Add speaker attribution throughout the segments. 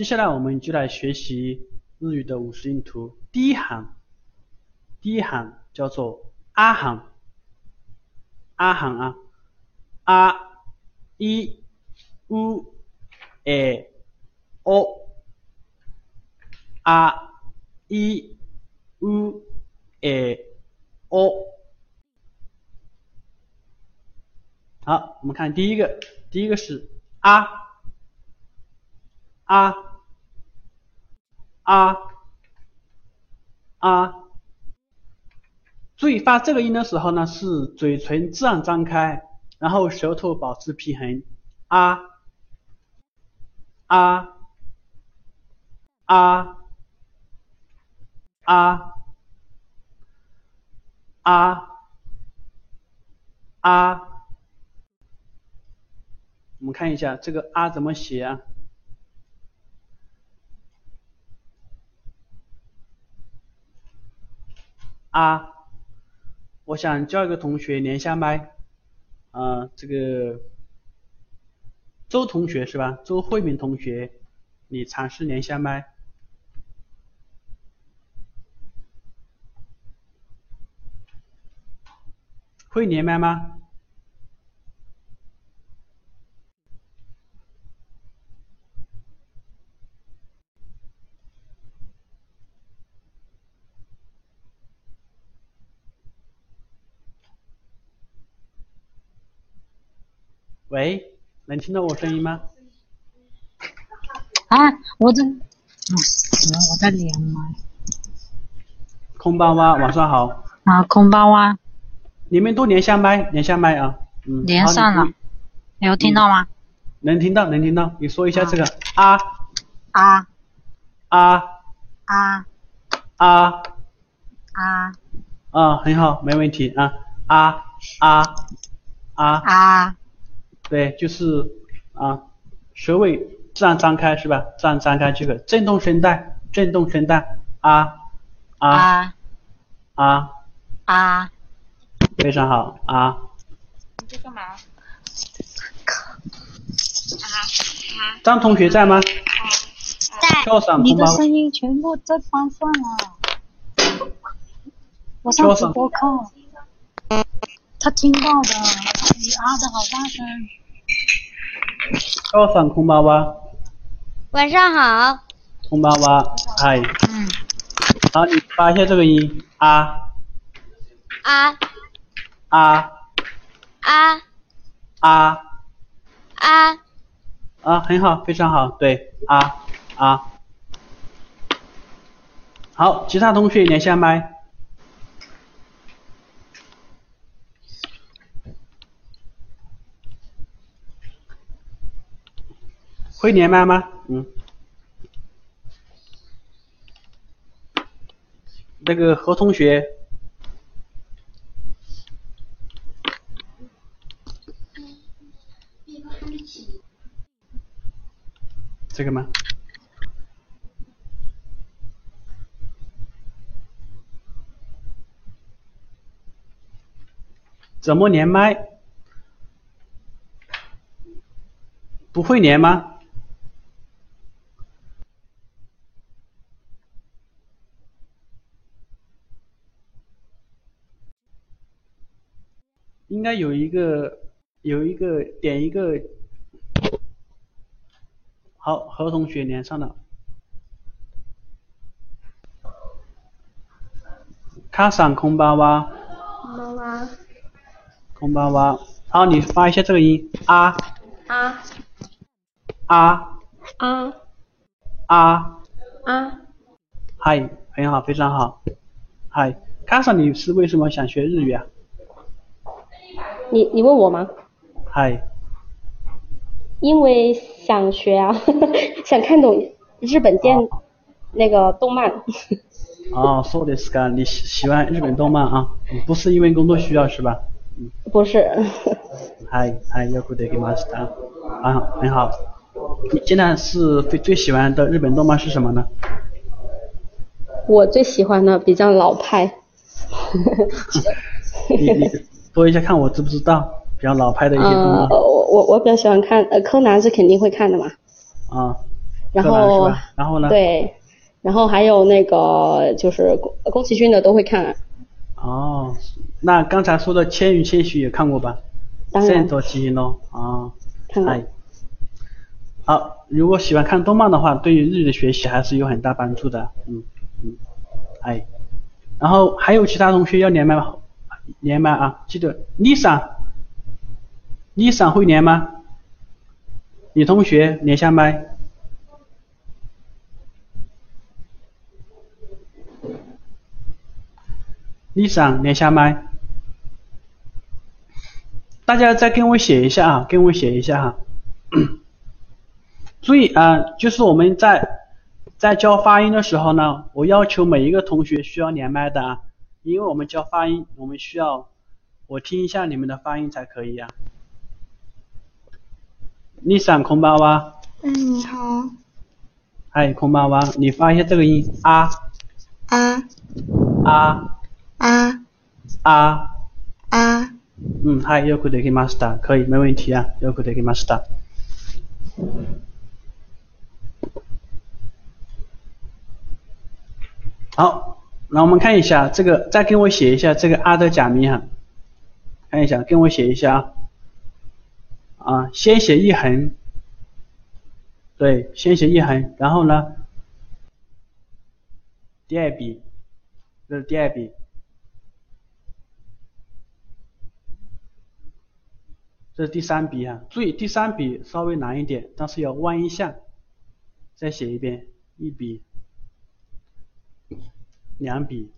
Speaker 1: 接下来我们就来学习日语的五十音图。第一行，第一行叫做啊行，啊行啊，啊一乌诶哦，啊一乌诶哦。好，我们看第一个，第一个是啊。啊。啊啊，注意发这个音的时候呢，是嘴唇自然张开，然后舌头保持平衡，啊啊啊啊啊啊。我们看一下这个啊怎么写啊？啊，我想叫一个同学连下麦，啊，这个周同学是吧？周慧敏同学，你尝试连下麦，会连麦吗？喂，能听到我声音吗？
Speaker 2: 啊，我这，我在连麦。
Speaker 1: 空巴哇，晚上好。
Speaker 2: 啊，空巴哇。
Speaker 1: 你们都连下麦，连下麦啊。嗯。
Speaker 2: 连上了。有听到吗？
Speaker 1: 能听到，能听到。你说一下这个啊。
Speaker 2: 啊。
Speaker 1: 啊。
Speaker 2: 啊。
Speaker 1: 啊。
Speaker 2: 啊。
Speaker 1: 啊，很好，没问题啊。啊啊啊。
Speaker 2: 啊。
Speaker 1: 对，就是啊，舌尾自然张开是吧？自然张开这个震动声带，震动声带啊
Speaker 2: 啊
Speaker 1: 啊
Speaker 2: 啊，
Speaker 1: 非常好啊。
Speaker 2: 你在干嘛？啊
Speaker 1: 啊！张同学在吗？
Speaker 2: 在。你的声音全部在放上了。我上直播课，他听到的，你啊的好大声。
Speaker 1: 高反空巴哇，
Speaker 3: 晚上好。
Speaker 1: 空巴哇，嗨。
Speaker 2: 嗯。
Speaker 1: 好，你发一下这个音啊。
Speaker 3: 啊。
Speaker 1: 啊。
Speaker 3: 啊。
Speaker 1: 啊。
Speaker 3: 啊。
Speaker 1: 啊，很好，非常好，对，啊啊。好，其他同学连下麦。会连麦吗？嗯。那个何同学。这个吗？怎么连麦？不会连吗？应该有一个，有一个点一个，好，何同学连上了，卡上空巴哇，
Speaker 3: 空巴哇，
Speaker 1: 空巴哇，好，你发一下这个音。啊。
Speaker 3: 啊。
Speaker 1: 啊。
Speaker 3: 啊。
Speaker 1: 啊。
Speaker 3: 啊，
Speaker 1: 嗨，很好，非常好，嗨，卡上你是为什么想学日语啊？
Speaker 3: 你你问我吗？
Speaker 1: 嗨。
Speaker 3: 因为想学啊，想看懂日本电那个动漫。
Speaker 1: 哦，そうですか。你喜喜欢日本动漫啊？不是因为工作需要是吧？
Speaker 3: 不是。
Speaker 1: 嗨嗨，よくできました。啊，很好。你现在是最最喜欢的日本动漫是什么呢？
Speaker 3: 我最喜欢的比较老派。
Speaker 1: 你你。 说一下看我知不知道比较老派的一些动漫。
Speaker 3: 呃，我我我比较喜欢看，呃，柯南是肯定会看的嘛。
Speaker 1: 啊，
Speaker 3: 然后
Speaker 1: 然后呢？
Speaker 3: 对，然后还有那个就是宫宫崎骏的都会看。
Speaker 1: 哦，那刚才说的《千与千寻》也看过吧？
Speaker 3: 当然。
Speaker 1: 圣斗奇兵咯，啊，
Speaker 3: 看过。
Speaker 1: 好，如果喜欢看动漫的话，对于日语的学习还是有很大帮助的。嗯嗯，哎，然后还有其他同学要连麦吗？连麦啊，记得 Lisa，Lisa 会连吗？女同学连下麦。Lisa 连下麦。大家再跟我写一下啊，跟我写一下哈。注意啊，就是我们在在教发音的时候呢，我要求每一个同学需要连麦的啊，因为我们教发音，我们需要我听一下你们的发音才可以呀。Lisa，空巴哇。
Speaker 4: 嗯，你好。
Speaker 1: 嗨，空巴哇，你发一下这个音啊。
Speaker 4: 啊。
Speaker 1: 啊。
Speaker 4: 啊。
Speaker 1: 啊。
Speaker 4: 啊。
Speaker 1: 嗯，嗨，よくできました。可以，没问题啊，よくできました。好， 那我们看一下这个，再给我写一下这个阿的假名哈，看一下，跟我写一下啊，啊，先写一横，对，先写一横，然后呢，第二笔，这是第二笔，这是第三笔啊，注意第三笔稍微难一点，但是要弯一下，再写一遍，一笔。两笔，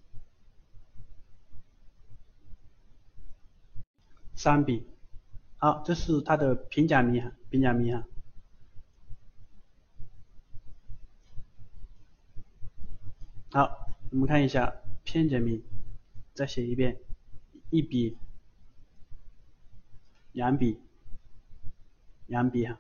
Speaker 1: 三笔，好，这是它的平假名哈，平假名哈。好，我们看一下片假名，再写一遍，一笔，两笔，两笔哈。